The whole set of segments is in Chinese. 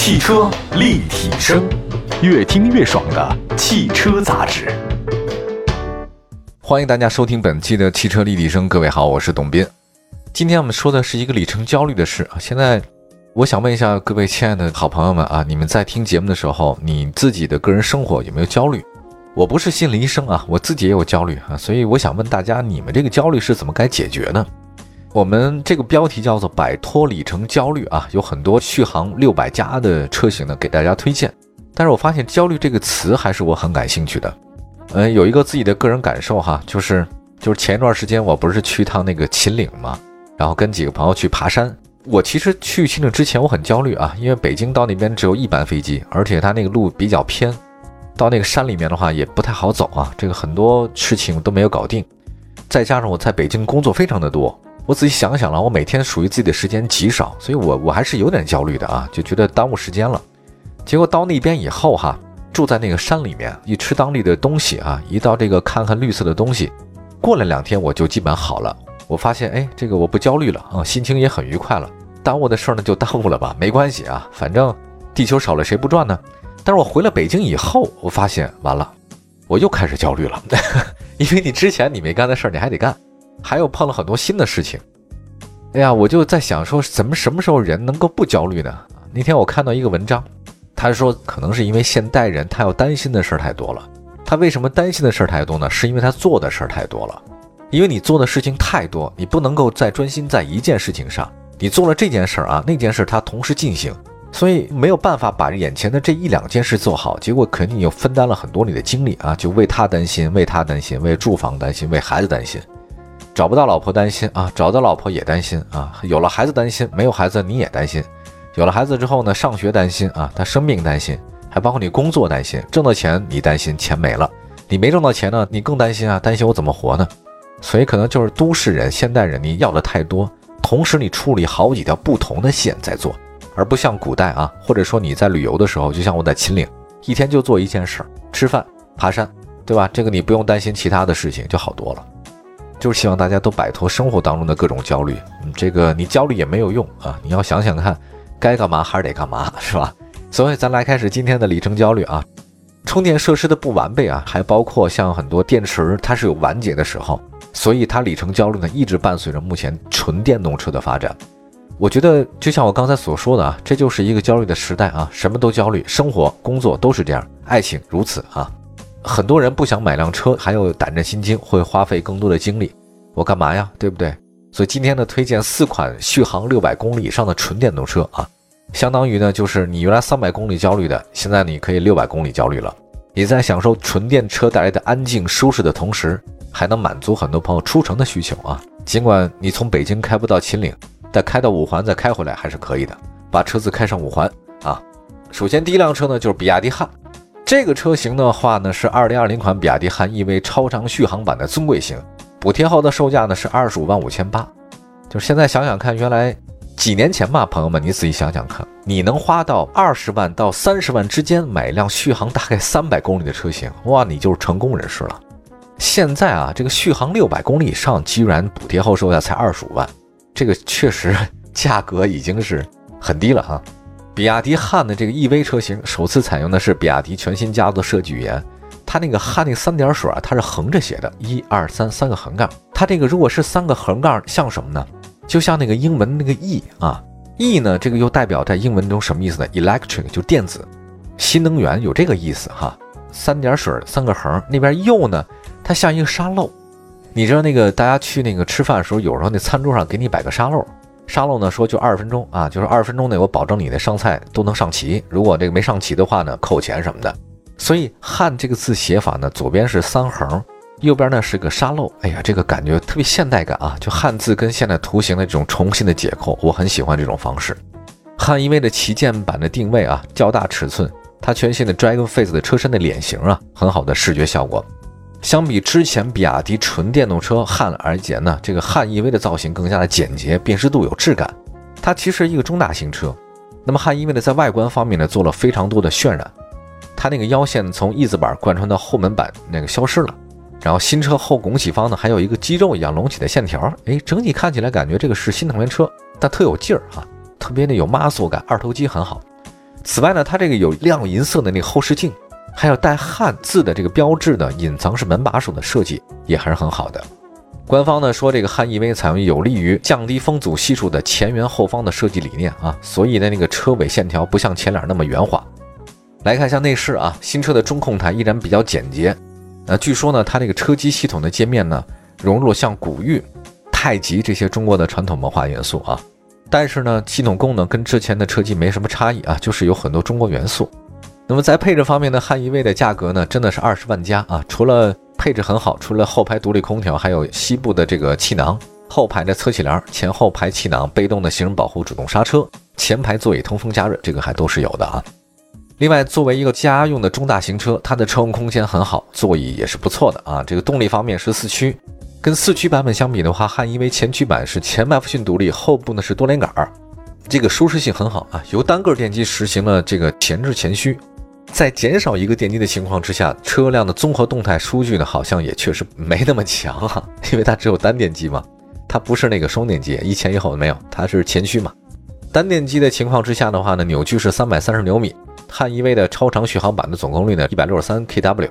汽车立体声，越听越爽的汽车杂志。欢迎大家收听本期的汽车立体声。各位好，我是董斌。今天我们说的是一个里程焦虑的事啊。现在我想问一下各位亲爱的好朋友们啊，你们在听节目的时候，你自己的个人生活有没有焦虑？我不是心理医生啊，我自己也有焦虑啊，所以我想问大家，你们这个焦虑是怎么该解决呢？我们这个标题叫做“摆脱里程焦虑”啊，有很多续航六百加的车型呢，给大家推荐。但是我发现“焦虑”这个词还是我很感兴趣的。嗯，有一个自己的个人感受哈，就是就是前一段时间我不是去一趟那个秦岭嘛，然后跟几个朋友去爬山。我其实去秦岭之前我很焦虑啊，因为北京到那边只有一班飞机，而且它那个路比较偏，到那个山里面的话也不太好走啊，这个很多事情都没有搞定。再加上我在北京工作非常的多。我仔细想想了，我每天属于自己的时间极少，所以我我还是有点焦虑的啊，就觉得耽误时间了。结果到那边以后哈，住在那个山里面，一吃当地的东西啊，一到这个看看绿色的东西，过了两天我就基本好了。我发现哎，这个我不焦虑了啊，心情也很愉快了。耽误的事儿呢就耽误了吧，没关系啊，反正地球少了谁不转呢？但是我回了北京以后，我发现完了，我又开始焦虑了，因为你之前你没干的事儿你还得干。还有碰了很多新的事情，哎呀，我就在想说，怎么什么时候人能够不焦虑呢？那天我看到一个文章，他说可能是因为现代人他要担心的事儿太多了。他为什么担心的事儿太多呢？是因为他做的事儿太多了。因为你做的事情太多，你不能够再专心在一件事情上。你做了这件事儿啊，那件事它同时进行，所以没有办法把眼前的这一两件事做好，结果肯定又分担了很多你的精力啊，就为他担心，为他担心，为住房担心，为孩子担心。找不到老婆担心啊，找到老婆也担心啊，有了孩子担心，没有孩子你也担心，有了孩子之后呢，上学担心啊，他生病担心，还包括你工作担心，挣到钱你担心钱没了，你没挣到钱呢，你更担心啊，担心我怎么活呢？所以可能就是都市人、现代人，你要的太多，同时你处理好几条不同的线在做，而不像古代啊，或者说你在旅游的时候，就像我在秦岭，一天就做一件事儿，吃饭、爬山，对吧？这个你不用担心其他的事情，就好多了。就是希望大家都摆脱生活当中的各种焦虑，嗯，这个你焦虑也没有用啊，你要想想看，该干嘛还是得干嘛，是吧？所以咱来开始今天的里程焦虑啊，充电设施的不完备啊，还包括像很多电池它是有完结的时候，所以它里程焦虑呢一直伴随着目前纯电动车的发展。我觉得就像我刚才所说的啊，这就是一个焦虑的时代啊，什么都焦虑，生活、工作都是这样，爱情如此啊。很多人不想买辆车，还有胆战心惊，会花费更多的精力。我干嘛呀？对不对？所以今天呢，推荐四款续航六百公里以上的纯电动车啊，相当于呢，就是你原来三百公里焦虑的，现在你可以六百公里焦虑了。你在享受纯电车带来的安静舒适的同时，还能满足很多朋友出城的需求啊。尽管你从北京开不到秦岭，但开到五环再开回来还是可以的。把车子开上五环啊。首先第一辆车呢，就是比亚迪汉。这个车型的话呢，是二零二零款比亚迪汉 EV 超长续航版的尊贵型，补贴后的售价呢是二十五万五千八。就现在想想看，原来几年前吧，朋友们，你仔细想想看，你能花到二十万到三十万之间买一辆续航大概三百公里的车型，哇，你就是成功人士了。现在啊，这个续航六百公里以上，居然补贴后售价才二十五万，这个确实价格已经是很低了哈。比亚迪汉的这个 EV 车型首次采用的是比亚迪全新家族设计语言，它那个汉那三点水啊，它是横着写的，一二三三个横杠。它这个如果是三个横杠，像什么呢？就像那个英文那个 E 啊，E 呢，这个又代表在英文中什么意思呢？Electric 就电子，新能源有这个意思哈。三点水三个横，那边右呢，它像一个沙漏。你知道那个大家去那个吃饭的时候，有时候那餐桌上给你摆个沙漏。沙漏呢说就二十分钟啊，就是二十分钟内我保证你的上菜都能上齐，如果这个没上齐的话呢，扣钱什么的。所以汉这个字写法呢，左边是三横，右边呢是个沙漏。哎呀，这个感觉特别现代感啊！就汉字跟现代图形的这种重新的解构，我很喜欢这种方式。汉 EV 的旗舰版的定位啊，较大尺寸，它全新的 Dragon Face 的车身的脸型啊，很好的视觉效果。相比之前比亚迪纯电动车汉而言呢，这个汉 EV 的造型更加的简洁，辨识度有质感。它其实一个中大型车。那么汉 EV 呢，在外观方面呢，做了非常多的渲染。它那个腰线从翼子板贯穿到后门板那个消失了，然后新车后拱起方呢，还有一个肌肉一样隆起的线条。哎，整体看起来感觉这个是新能源车，但特有劲儿哈，特别的有 muscle 感，二头肌很好。此外呢，它这个有亮银色的那个后视镜，还有带汉字的这个标志的隐藏式门把手的设计也还是很好的。官方呢说这个汉 EV 采用有利于降低风阻系数的前圆后方的设计理念啊，所以呢那个车尾线条不像前脸那么圆滑。来看一下内饰啊，新车的中控台依然比较简洁。那据说呢，它这个车机系统的界面呢，融入了像古玉、太极这些中国的传统文化元素啊。但是呢，系统功能跟之前的车机没什么差异啊，就是有很多中国元素。那么在配置方面呢，汉 EV 的价格呢，真的是二十万加啊，除了配置很好，除了后排独立空调，还有西部的这个气囊，后排的侧气帘，前后排气囊，被动的行人保护，主动刹车，前排座椅通风加热，这个还都是有的啊。另外，作为一个家用的中大型车，它的车控空间很好，座椅也是不错的啊。这个动力方面是四驱，跟四驱版本相比的话，汉 EV 前驱版是前麦弗逊独立，后部呢是多连杆儿，这个舒适性很好啊。由单个电机实行了这个前置前驱，在减少一个电机的情况之下，车辆的综合动态数据呢好像也确实没那么强啊，因为它只有单电机嘛，它不是那个双电机，一前一后没有，它是前驱嘛。单电机的情况之下的话呢，扭矩是三百三十牛米。汉 EV 的超长续航版的总功率呢，一百六十三 kW，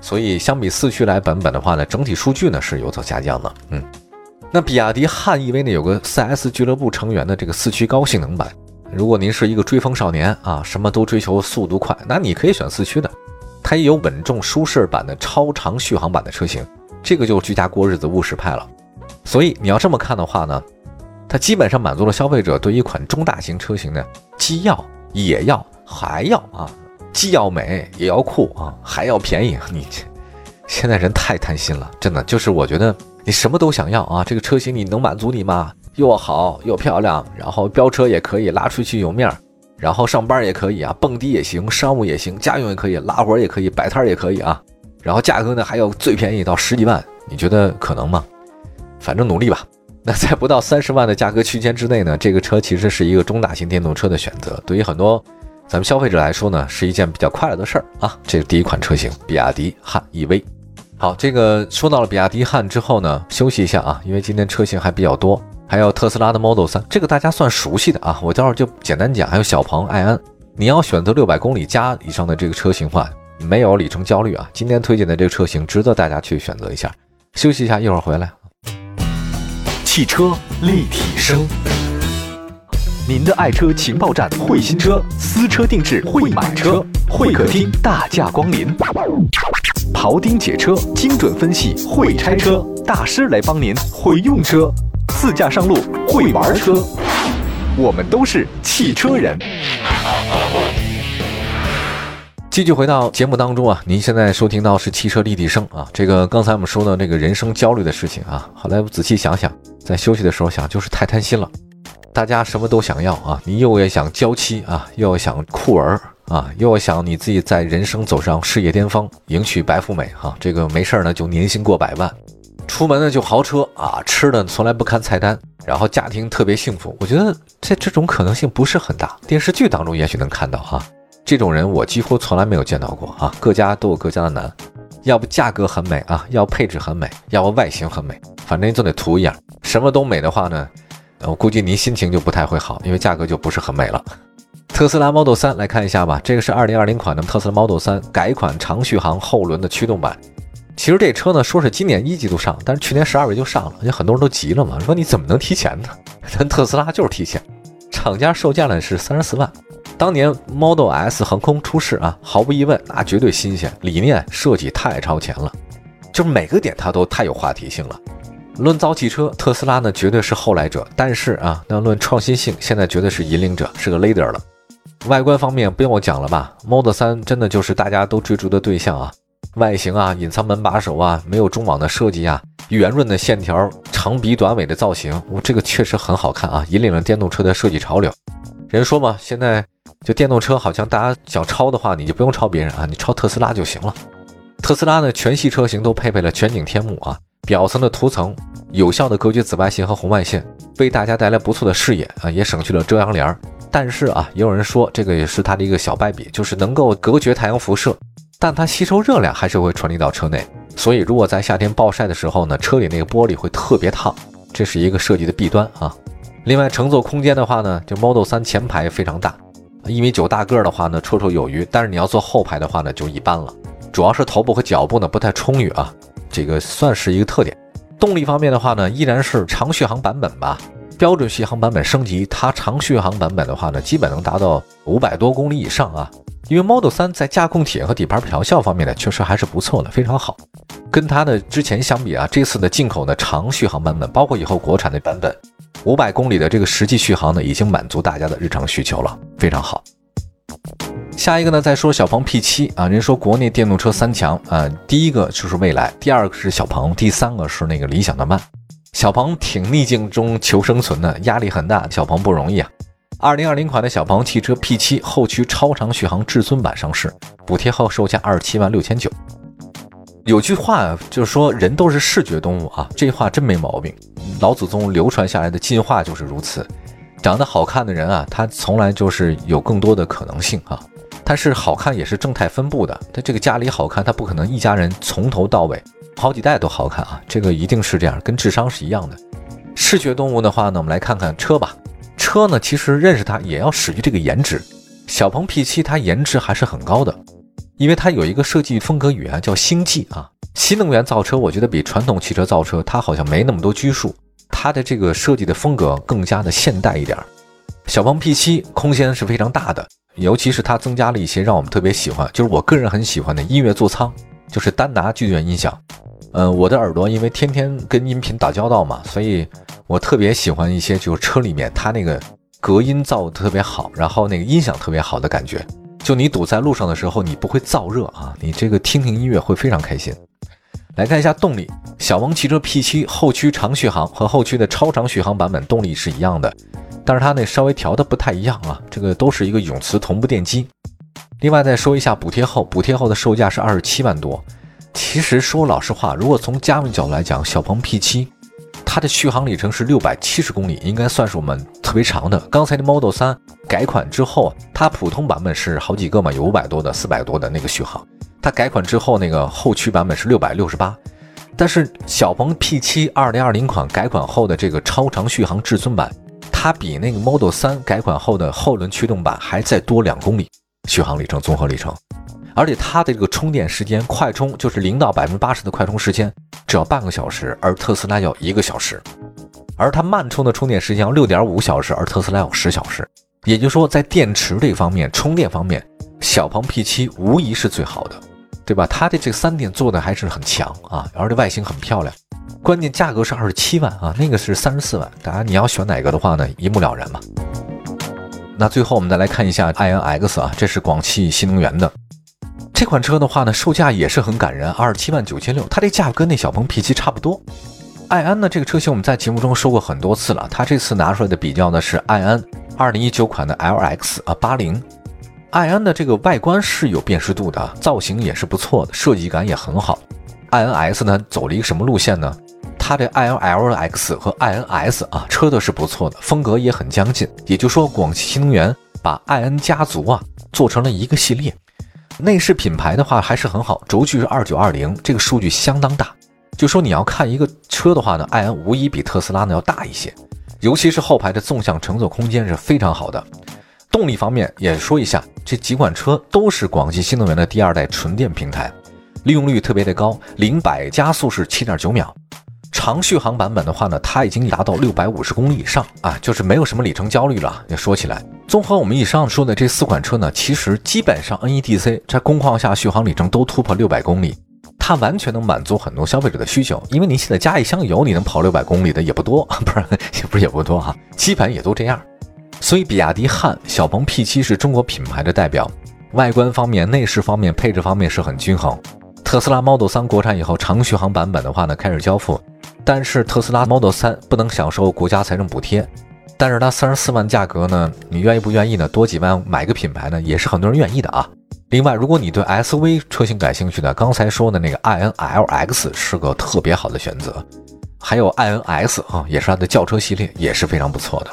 所以相比四驱来版本的话呢，整体数据呢是有所下降的。嗯，那比亚迪汉 EV 呢有个 4S 俱乐部成员的这个四驱高性能版，如果您是一个追风少年啊，什么都追求速度快，那你可以选四驱的。它也有稳重舒适版的超长续航版的车型，这个就是居家过日子务实派了。所以你要这么看的话呢，它基本上满足了消费者对一款中大型车型的既要也要。还要啊，既要美也要酷啊，还要便宜。你这 现在人太贪心了，真的就是我觉得你什么都想要啊。这个车型你能满足你吗？又好又漂亮，然后飙车也可以，拉出去有面儿，然后上班也可以啊，蹦迪也行，商务也行，家用也可以，拉活也可以，摆摊也可以啊。然后价格呢还有最便宜到十几万，你觉得可能吗？反正努力吧。那在不到三十万的价格区间之内呢，这个车其实是一个中大型电动车的选择，对于很多。咱们消费者来说呢，是一件比较快乐的事儿啊。这是第一款车型，比亚迪汉 EV。好，这个说到了比亚迪汉之后呢，休息一下啊，因为今天车型还比较多，还有特斯拉的 Model 3，这个大家算熟悉的啊。我待会儿就简单讲。还有小鹏、爱安，你要选择六百公里加以上的这个车型话，没有里程焦虑啊。今天推荐的这个车型值得大家去选择一下。休息一下，一会儿回来。汽车立体声。您的爱车情报站，会新车，私车定制，会买车，会客厅大驾光临，庖丁解车，精准分析，会拆车大师来帮您，会用车，自驾上路，会玩车，我们都是汽车人。继续回到节目当中啊，您现在收听到是汽车立体声啊，这个刚才我们说的那个人生焦虑的事情啊，后来我仔细想想，在休息的时候想，就是太贪心了。大家什么都想要啊，你又要想娇妻啊，又要想酷儿啊，又要想你自己在人生走上事业巅峰，迎娶白富美哈，这个没事儿呢就年薪过百万，出门呢就豪车啊，吃的从来不看菜单，然后家庭特别幸福。我觉得这这种可能性不是很大，电视剧当中也许能看到哈，这种人我几乎从来没有见到过啊。各家都有各家的难，要不价格很美啊，要配置很美，要不外形很美，反正你总得图一样，什么都美的话呢？我估计您心情就不太会好，因为价格就不是很美了。特斯拉 Model 3来看一下吧，这个是2020款的特斯拉 Model 3改款长续航后轮的驱动版。其实这车呢，说是今年一季度上，但是去年十二月就上了，而且很多人都急了嘛，说你怎么能提前呢？咱特斯拉就是提前，厂家售价呢是三十四万。当年 Model S 横空出世啊，毫无疑问，那绝对新鲜，理念设计太超前了，就是每个点它都太有话题性了。论造汽车，特斯拉呢绝对是后来者，但是啊，那论创新性，现在绝对是引领者，是个 leader 了。外观方面不用我讲了吧，Model 3真的就是大家都追逐的对象啊。外形啊，隐藏门把手啊，没有中网的设计啊，圆润的线条，长鼻短尾的造型，我这个确实很好看啊，引领了电动车的设计潮流。人说嘛，现在就电动车好像大家想抄的话，你就不用抄别人啊，你抄特斯拉就行了。特斯拉呢，全系车型都配备了全景天幕啊。表层的涂层有效的隔绝紫外线和红外线，为大家带来不错的视野啊，也省去了遮阳帘儿。但是啊，也有人说这个也是它的一个小败笔，就是能够隔绝太阳辐射，但它吸收热量还是会传递到车内。所以如果在夏天暴晒的时候呢，车里那个玻璃会特别烫，这是一个设计的弊端啊。另外，乘坐空间的话呢，就 Model 3前排非常大，一米九大个的话呢，绰绰有余。但是你要坐后排的话呢，就一般了。主要是头部和脚部呢不太充裕啊，这个算是一个特点。动力方面的话呢，依然是长续航版本吧。标准续航版本升级，它长续航版本的话呢，基本能达到五百多公里以上啊。因为 Model 3在驾控体验和底盘调校方面呢，确实还是不错的，非常好。跟它的之前相比啊，这次的进口的长续航版本，包括以后国产的版本，五百公里的这个实际续航呢，已经满足大家的日常需求了，非常好。下一个呢，再说小鹏 P7 啊，人说国内电动车三强啊，第一个就是蔚来，第二个是小鹏，第三个是那个理想的慢。小鹏挺逆境中求生存的，压力很大，小鹏不容易啊。二零二零款的小鹏汽车 P7 后驱超长续航至尊版上市，补贴后售价二十七万六千九。有句话就是说，人都是视觉动物啊，这话真没毛病。老祖宗流传下来的进化就是如此。长得好看的人啊，他从来就是有更多的可能性啊。但是好看也是正态分布的，他这个家里好看，他不可能一家人从头到尾好几代都好看啊，这个一定是这样，跟智商是一样的。视觉动物的话呢，我们来看看车吧。车呢，其实认识它也要始于这个颜值。小鹏 P7 它颜值还是很高的，因为它有一个设计风格语言叫星际啊。新能源造车，我觉得比传统汽车造车它好像没那么多拘束，它的这个设计的风格更加的现代一点。小鹏 P7 空间是非常大的，尤其是它增加了一些让我们特别喜欢，就是我个人很喜欢的音乐座舱，就是丹拿剧院音响。嗯，我的耳朵因为天天跟音频打交道嘛，所以。我特别喜欢一些，就是车里面它那个隔音造的特别好，然后那个音响特别好的感觉。就你堵在路上的时候，你不会燥热啊，你这个听听音乐会非常开心。来看一下动力，小鹏汽车 P7 后驱长续航和后驱的超长续航版本动力是一样的，但是它那稍微调的不太一样啊，这个都是一个永磁同步电机。另外再说一下补贴后，补贴后的售价是二十七万多。其实说老实话，如果从家用角度来讲，小鹏 P7。它的续航里程是六百七十公里，应该算是我们特别长的。刚才的 Model 3改款之后，它普通版本是好几个嘛，有五百多的、四百多的那个续航。它改款之后，那个后驱版本是六百六十八。但是小鹏 P7 二零二零款改款后的这个超长续航至尊版，它比那个 Model 3改款后的后轮驱动版还再多两公里续航里程，综合里程。而且它的这个充电时间，快充就是零到百分之八十的快充时间只要半个小时，而特斯拉要一个小时。而它慢充的充电时间要六点五小时，而特斯拉要十小时。也就是说，在电池这方面，充电方面，小鹏 P7 无疑是最好的，对吧？它的这三点做的还是很强啊，而且外形很漂亮。关键价格是二十七万啊，那个是三十四万。当然你要选哪个的话呢，一目了然嘛。那最后我们再来看一下 iNX 啊，这是广汽新能源的。这款车的话呢，售价也是很感人，二十七万九千六。它这价格跟那小鹏 P7 差不多。爱安呢，这个车型我们在节目中说过很多次了。它这次拿出来的比较呢是爱安二零一九款的 LX 啊八零。爱安的这个外观是有辨识度的，造型也是不错的，设计感也很好。i n S 呢走了一个什么路线呢？它的 i n LX 和 i n S 啊，车的是不错的，风格也很相近。也就说，广汽新能源把 i N 家族啊做成了一个系列。内饰品牌的话还是很好，轴距是二九二零，这个数据相当大。就说你要看一个车的话呢，i N 无疑比特斯拉呢要大一些，尤其是后排的纵向乘坐空间是非常好的。动力方面也说一下，这几款车都是广汽新能源的第二代纯电平台，利用率特别的高，零百加速是七点九秒。长续航版本的话呢，它已经达到六百五十公里以上啊，就是没有什么里程焦虑了。也说起来，综合我们以上说的这四款车呢，其实基本上 NEDC 在工况下续航里程都突破六百公里，它完全能满足很多消费者的需求。因为你现在加一箱油，你能跑六百公里的也不多，不是也不是也不多哈，基本也都这样。所以比亚迪汉、小鹏 P7 是中国品牌的代表，外观方面、内饰方面、配置方面是很均衡。特斯拉 Model 3国产以后，长续航版本的话呢，开始交付。但是特斯拉 Model 3不能享受国家财政补贴，但是它三十四万价格呢，你愿意不愿意呢？多几万买个品牌呢，也是很多人愿意的啊。另外，如果你对 SUV 车型感兴趣呢，刚才说的那个 iNLX 是个特别好的选择，还有 iNS 啊，也是它的轿车系列，也是非常不错的。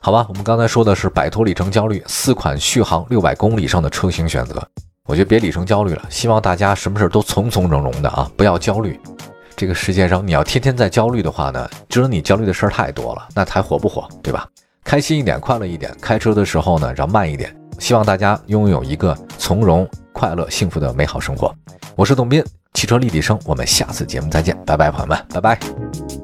好吧，我们刚才说的是摆脱里程焦虑，四款续航六百公里以上的车型选择。我觉得别里程焦虑了，希望大家什么事都从从容容的啊，不要焦虑。这个世界上，你要天天在焦虑的话呢，值得你焦虑的事儿太多了，那还活不活，对吧？开心一点，快乐一点，开车的时候呢，让慢一点，希望大家拥有一个从容、快乐、幸福的美好生活。我是董斌，汽车立体声，我们下次节目再见，拜拜，朋友们，拜拜。